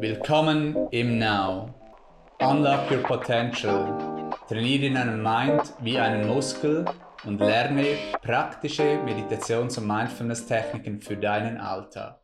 Willkommen im Now. Unlock your potential. Trainiere deinen Mind wie einen Muskel und lerne praktische Meditations- und Mindfulness-Techniken für deinen Alltag.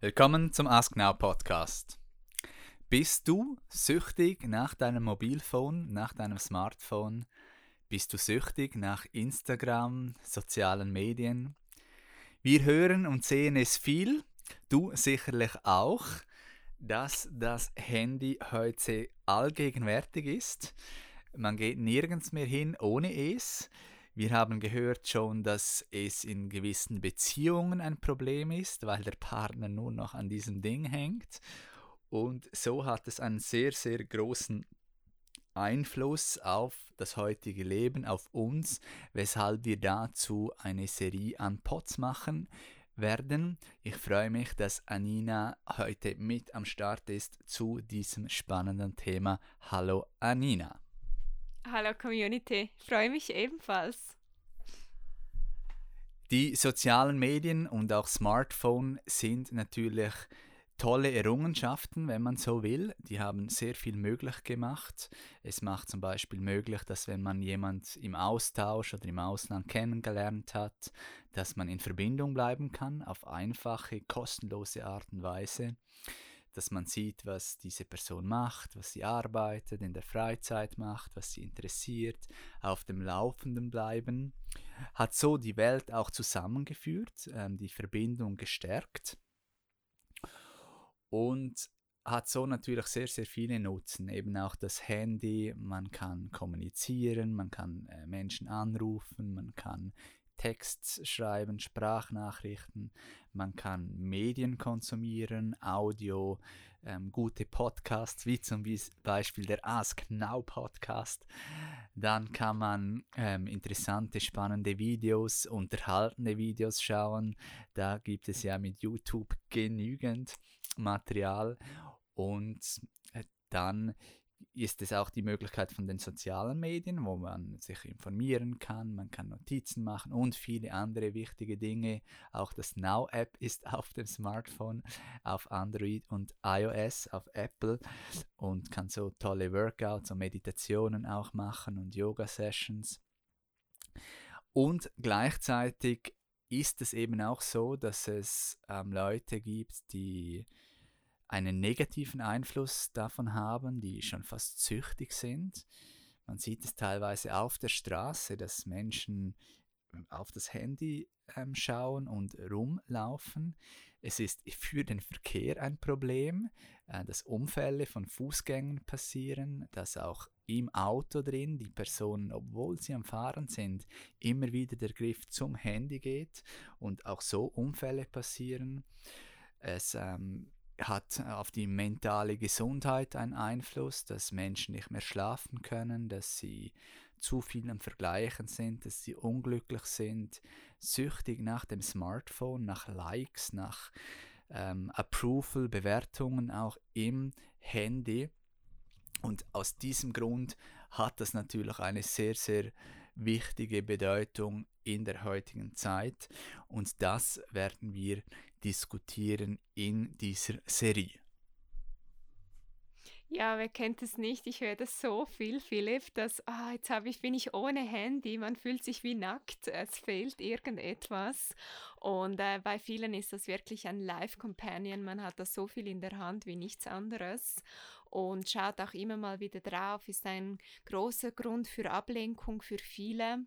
Willkommen zum Ask Now Podcast. Bist du süchtig nach deinem Mobilphone, nach deinem Smartphone? Bist du süchtig nach Instagram, sozialen Medien? Wir hören und sehen es viel, du sicherlich auch, dass das Handy heute allgegenwärtig ist. Man geht nirgends mehr hin ohne es. Wir haben gehört schon, dass es in gewissen Beziehungen ein Problem ist, weil der Partner nur noch an diesem Ding hängt. Und so hat es einen sehr, sehr großen Einfluss auf das heutige Leben, auf uns, weshalb wir dazu eine Serie an Pots machen werden. Ich freue mich, dass Anina heute mit am Start ist zu diesem spannenden Thema. Hallo Anina. Hallo Community, ich freue mich ebenfalls. Die sozialen Medien und auch Smartphone sind natürlich tolle Errungenschaften, wenn man so will. Die haben sehr viel möglich gemacht. Es macht zum Beispiel möglich, dass wenn man jemand im Austausch oder im Ausland kennengelernt hat, dass man in Verbindung bleiben kann auf einfache, kostenlose Art und Weise. Dass man sieht, was diese Person macht, was sie arbeitet, in der Freizeit macht, was sie interessiert, auf dem Laufenden bleiben. Hat so die Welt auch zusammengeführt, ähm, die Verbindung gestärkt und hat so natürlich sehr, sehr viele Nutzen. Eben auch das Handy, man kann kommunizieren, man kann äh, Menschen anrufen, man kann Text schreiben, Sprachnachrichten, man kann Medien konsumieren, Audio, ähm, gute Podcasts, wie zum Beispiel der Ask Now Podcast. Dann kann man ähm, interessante, spannende Videos, unterhaltende Videos schauen. Da gibt es ja mit YouTube genügend. Material und äh, dann ist es auch die Möglichkeit von den sozialen Medien, wo man sich informieren kann, man kann Notizen machen und viele andere wichtige Dinge. Auch das Now-App ist auf dem Smartphone, auf Android und iOS, auf Apple und kann so tolle Workouts und Meditationen auch machen und Yoga-Sessions. Und gleichzeitig ist es eben auch so, dass es ähm, Leute gibt, die einen negativen Einfluss davon haben, die schon fast süchtig sind. Man sieht es teilweise auf der Straße, dass Menschen ähm, auf das Handy ähm, schauen und rumlaufen. Es ist für den Verkehr ein Problem, äh, dass Unfälle von Fußgängern passieren, dass auch im Auto drin die Personen, obwohl sie am Fahren sind, immer wieder der Griff zum Handy geht und auch so Unfälle passieren. Es ähm, hat auf die mentale Gesundheit einen Einfluss, dass Menschen nicht mehr schlafen können, dass sie zu viel am Vergleichen sind, dass sie unglücklich sind, süchtig nach dem Smartphone, nach Likes, nach ähm, Approval, Bewertungen auch im Handy. Und aus diesem Grund hat das natürlich eine sehr, sehr wichtige Bedeutung in der heutigen Zeit. Und das werden wir diskutieren in dieser Serie. Ja, wer kennt es nicht? Ich höre das so viel, Philipp, dass ah, jetzt habe ich, bin ich ohne Handy, man fühlt sich wie nackt, es fehlt irgendetwas. Und äh, bei vielen ist das wirklich ein Life-Companion, man hat das so viel in der Hand wie nichts anderes und schaut auch immer mal wieder drauf, ist ein großer Grund für Ablenkung für viele.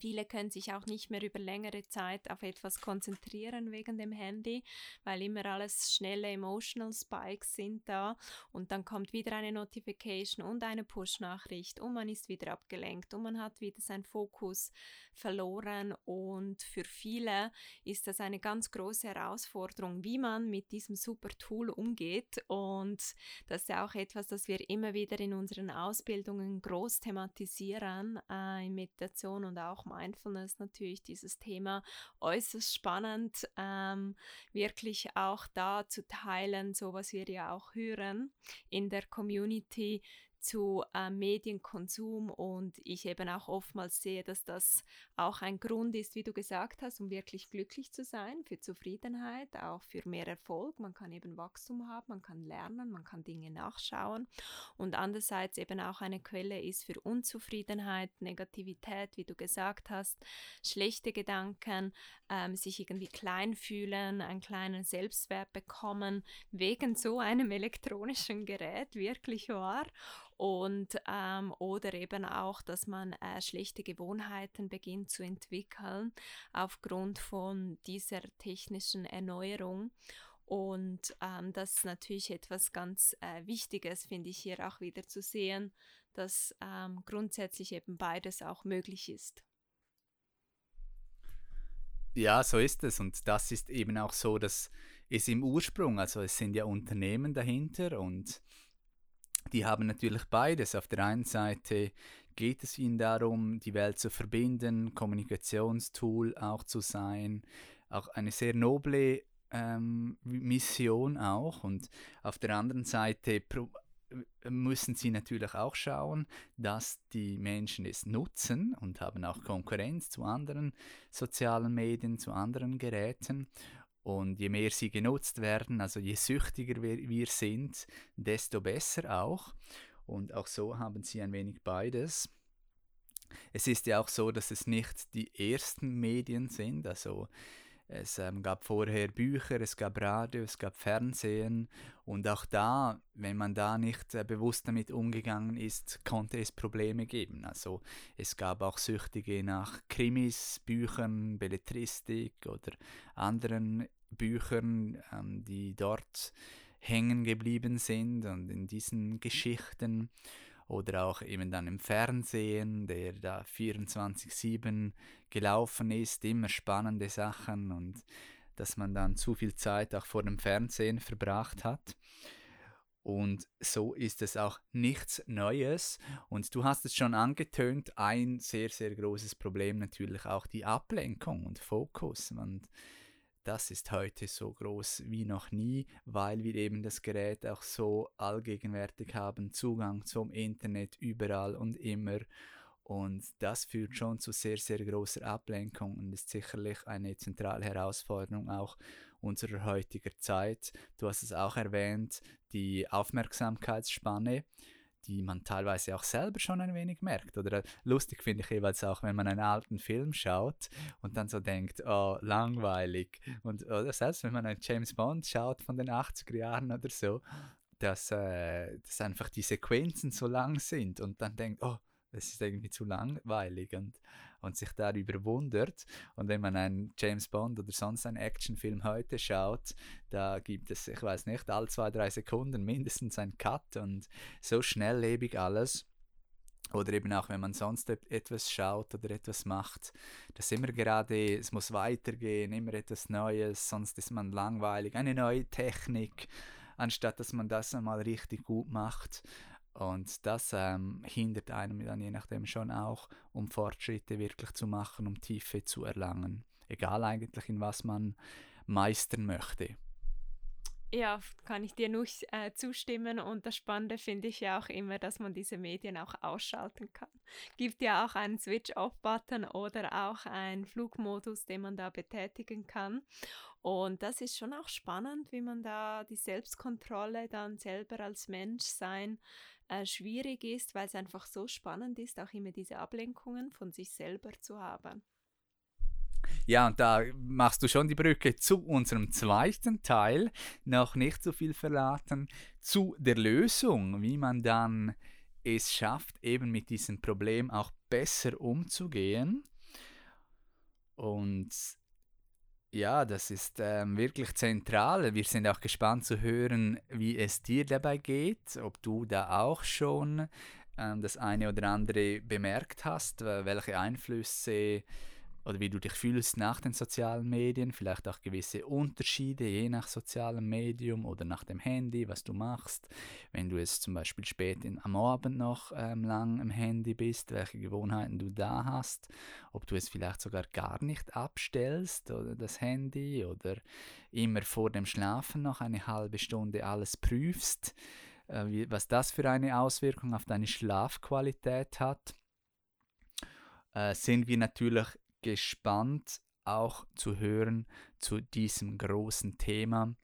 Viele können sich auch nicht mehr über längere Zeit auf etwas konzentrieren wegen dem Handy, weil immer alles schnelle Emotional Spikes sind da. Und dann kommt wieder eine Notification und eine Push-Nachricht und man ist wieder abgelenkt und man hat wieder seinen Fokus verloren. Und für viele ist das eine ganz große Herausforderung, wie man mit diesem super Tool umgeht. Und das ist ja auch etwas, das wir immer wieder in unseren Ausbildungen groß thematisieren, äh, in Meditation und auch Mindfulness natürlich dieses Thema äußerst spannend, ähm, wirklich auch da zu teilen, so was wir ja auch hören in der Community, zu äh, Medienkonsum und ich eben auch oftmals sehe, dass das auch ein Grund ist, wie du gesagt hast, um wirklich glücklich zu sein, für Zufriedenheit, auch für mehr Erfolg. Man kann eben Wachstum haben, man kann lernen, man kann Dinge nachschauen und andererseits eben auch eine Quelle ist für Unzufriedenheit, Negativität, wie du gesagt hast, schlechte Gedanken, ähm, sich irgendwie klein fühlen, einen kleinen Selbstwert bekommen, wegen so einem elektronischen Gerät, wirklich wahr und ähm, oder eben auch, dass man äh, schlechte Gewohnheiten beginnt zu entwickeln aufgrund von dieser technischen Erneuerung. Und ähm, das ist natürlich etwas ganz äh, Wichtiges, finde ich hier auch wieder zu sehen, dass ähm, grundsätzlich eben beides auch möglich ist. Ja, so ist es. Und das ist eben auch so, dass es im Ursprung, also es sind ja Unternehmen dahinter und die haben natürlich beides. Auf der einen Seite geht es ihnen darum, die Welt zu verbinden, Kommunikationstool auch zu sein, auch eine sehr noble ähm, Mission auch. Und auf der anderen Seite müssen sie natürlich auch schauen, dass die Menschen es nutzen und haben auch Konkurrenz zu anderen sozialen Medien, zu anderen Geräten. Und je mehr sie genutzt werden, also je süchtiger wir, wir sind, desto besser auch. Und auch so haben sie ein wenig beides. Es ist ja auch so, dass es nicht die ersten Medien sind. Also es ähm, gab vorher Bücher, es gab Radio, es gab Fernsehen und auch da, wenn man da nicht äh, bewusst damit umgegangen ist, konnte es Probleme geben. Also es gab auch Süchtige nach Krimis, Büchern, Belletristik oder anderen Büchern, ähm, die dort hängen geblieben sind und in diesen Geschichten oder auch eben dann im Fernsehen, der da 24-7 gelaufen ist, immer spannende Sachen und dass man dann zu viel Zeit auch vor dem Fernsehen verbracht hat. Und so ist es auch nichts Neues. Und du hast es schon angetönt, ein sehr, sehr großes Problem natürlich auch die Ablenkung und Fokus. Und das ist heute so groß wie noch nie, weil wir eben das Gerät auch so allgegenwärtig haben, Zugang zum Internet überall und immer. Und das führt schon zu sehr, sehr großer Ablenkung und ist sicherlich eine zentrale Herausforderung auch unserer heutiger Zeit. Du hast es auch erwähnt, die Aufmerksamkeitsspanne die man teilweise auch selber schon ein wenig merkt. Oder äh, lustig finde ich jeweils auch, wenn man einen alten Film schaut und dann so denkt, oh, langweilig. Und oder selbst wenn man einen James Bond schaut von den 80er Jahren oder so, dass, äh, dass einfach die Sequenzen so lang sind und dann denkt, oh, das ist irgendwie zu langweilig und, und sich darüber wundert. Und wenn man einen James Bond oder sonst einen Actionfilm heute schaut, da gibt es, ich weiß nicht, alle zwei, drei Sekunden mindestens einen Cut und so schnelllebig alles. Oder eben auch, wenn man sonst etwas schaut oder etwas macht, dass immer gerade, es muss weitergehen, immer etwas Neues, sonst ist man langweilig, eine neue Technik, anstatt dass man das einmal richtig gut macht. Und das ähm, hindert einem dann je nachdem schon auch, um Fortschritte wirklich zu machen, um Tiefe zu erlangen. Egal eigentlich, in was man meistern möchte. Ja, kann ich dir nur äh, zustimmen. Und das Spannende finde ich ja auch immer, dass man diese Medien auch ausschalten kann. Gibt ja auch einen Switch-Off-Button oder auch einen Flugmodus, den man da betätigen kann. Und das ist schon auch spannend, wie man da die Selbstkontrolle dann selber als Mensch sein äh, schwierig ist, weil es einfach so spannend ist, auch immer diese Ablenkungen von sich selber zu haben. Ja, und da machst du schon die Brücke zu unserem zweiten Teil, noch nicht so viel verraten, zu der Lösung, wie man dann es schafft, eben mit diesem Problem auch besser umzugehen. Und ja, das ist ähm, wirklich zentral. Wir sind auch gespannt zu hören, wie es dir dabei geht, ob du da auch schon ähm, das eine oder andere bemerkt hast, welche Einflüsse oder wie du dich fühlst nach den sozialen Medien, vielleicht auch gewisse Unterschiede je nach sozialem Medium oder nach dem Handy, was du machst. Wenn du es zum Beispiel spät in, am Abend noch ähm, lang im Handy bist, welche Gewohnheiten du da hast, ob du es vielleicht sogar gar nicht abstellst oder das Handy oder immer vor dem Schlafen noch eine halbe Stunde alles prüfst. Äh, wie, was das für eine Auswirkung auf deine Schlafqualität hat, äh, sind wir natürlich gespannt auch zu hören zu diesem großen Thema.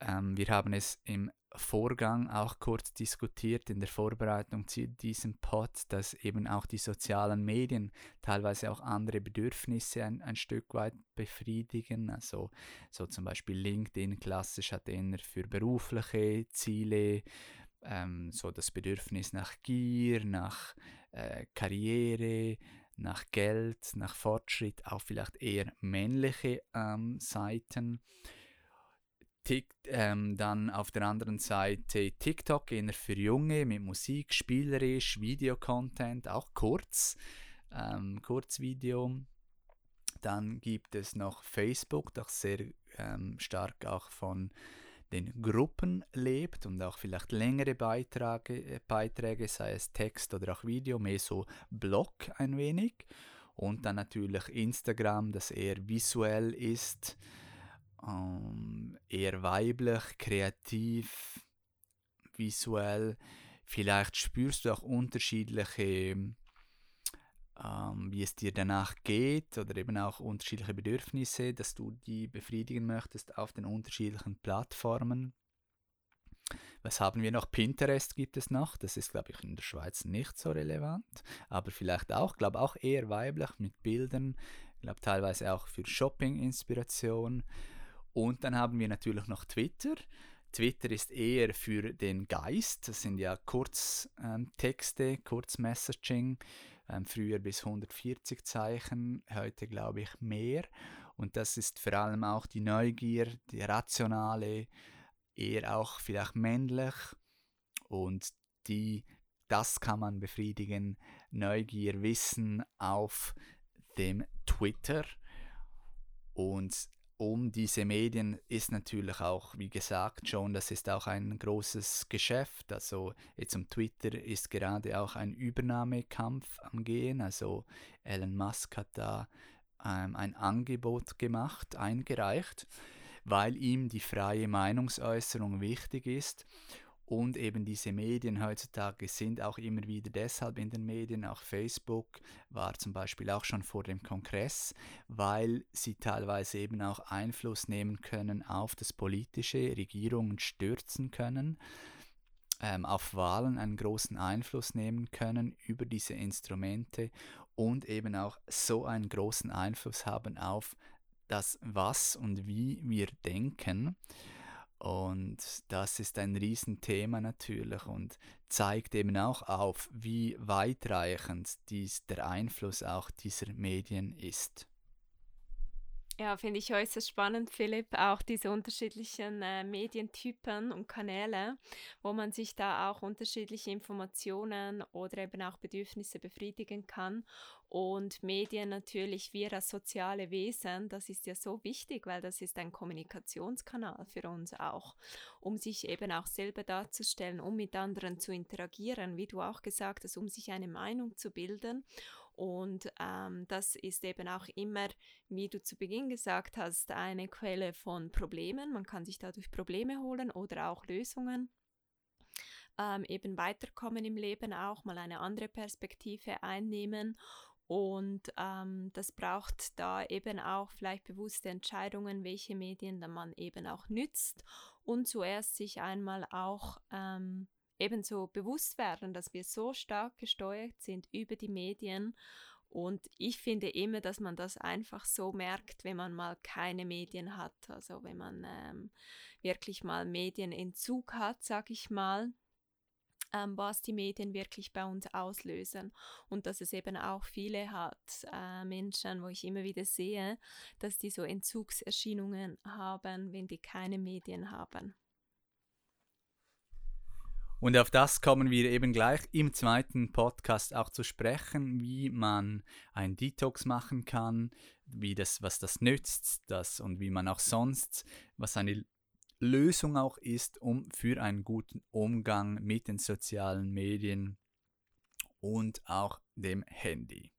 Ähm, wir haben es im Vorgang auch kurz diskutiert in der Vorbereitung zu diesem Pod, dass eben auch die sozialen Medien teilweise auch andere Bedürfnisse ein, ein Stück weit befriedigen. Also so zum Beispiel LinkedIn klassisch hat eher für berufliche Ziele ähm, so das Bedürfnis nach Gier, nach äh, Karriere, nach Geld, nach Fortschritt, auch vielleicht eher männliche ähm, Seiten. Tick, ähm, dann auf der anderen Seite TikTok eher für Junge mit Musik, spielerisch, Videocontent, auch kurz, ähm, Kurzvideo. Dann gibt es noch Facebook, das sehr ähm, stark auch von den Gruppen lebt und auch vielleicht längere Beiträge, Beiträge, sei es Text oder auch Video, mehr so Blog ein wenig. Und dann natürlich Instagram, das eher visuell ist ähm, eher weiblich, kreativ, visuell. Vielleicht spürst du auch unterschiedliche, ähm, wie es dir danach geht oder eben auch unterschiedliche Bedürfnisse, dass du die befriedigen möchtest auf den unterschiedlichen Plattformen. Was haben wir noch? Pinterest gibt es noch. Das ist, glaube ich, in der Schweiz nicht so relevant, aber vielleicht auch, glaube auch eher weiblich mit Bildern. Glaube teilweise auch für Shopping-Inspiration. Und dann haben wir natürlich noch Twitter. Twitter ist eher für den Geist. Das sind ja Kurztexte, ähm, Kurzmessaging. Ähm, früher bis 140 Zeichen, heute glaube ich mehr. Und das ist vor allem auch die Neugier, die rationale, eher auch vielleicht männlich. Und die, das kann man befriedigen. Neugier, Wissen auf dem Twitter. Und um diese Medien ist natürlich auch, wie gesagt schon, das ist auch ein großes Geschäft. Also jetzt um Twitter ist gerade auch ein Übernahmekampf am Gehen. Also Elon Musk hat da ähm, ein Angebot gemacht, eingereicht, weil ihm die freie Meinungsäußerung wichtig ist und eben diese Medien heutzutage sind auch immer wieder deshalb in den Medien, auch Facebook war zum Beispiel auch schon vor dem Kongress, weil sie teilweise eben auch Einfluss nehmen können auf das politische, Regierungen stürzen können, ähm, auf Wahlen einen großen Einfluss nehmen können über diese Instrumente und eben auch so einen großen Einfluss haben auf das, was und wie wir denken. Und das ist ein Riesenthema natürlich und zeigt eben auch auf, wie weitreichend dies der Einfluss auch dieser Medien ist. Ja, finde ich äußerst spannend, Philipp, auch diese unterschiedlichen äh, Medientypen und Kanäle, wo man sich da auch unterschiedliche Informationen oder eben auch Bedürfnisse befriedigen kann. Und Medien natürlich, wir als soziale Wesen, das ist ja so wichtig, weil das ist ein Kommunikationskanal für uns auch, um sich eben auch selber darzustellen, um mit anderen zu interagieren, wie du auch gesagt hast, um sich eine Meinung zu bilden und ähm, das ist eben auch immer, wie du zu Beginn gesagt hast, eine Quelle von Problemen. Man kann sich dadurch Probleme holen oder auch Lösungen. Ähm, eben weiterkommen im Leben auch, mal eine andere Perspektive einnehmen. Und ähm, das braucht da eben auch vielleicht bewusste Entscheidungen, welche Medien dann man eben auch nützt und zuerst sich einmal auch ähm, ebenso bewusst werden, dass wir so stark gesteuert sind über die Medien. Und ich finde immer, dass man das einfach so merkt, wenn man mal keine Medien hat. Also wenn man ähm, wirklich mal Medienentzug hat, sag ich mal, ähm, was die Medien wirklich bei uns auslösen. Und dass es eben auch viele hat, äh, Menschen, wo ich immer wieder sehe, dass die so Entzugserscheinungen haben, wenn die keine Medien haben. Und auf das kommen wir eben gleich im zweiten Podcast auch zu sprechen, wie man ein Detox machen kann, wie das, was das nützt, das und wie man auch sonst, was eine Lösung auch ist, um für einen guten Umgang mit den sozialen Medien und auch dem Handy.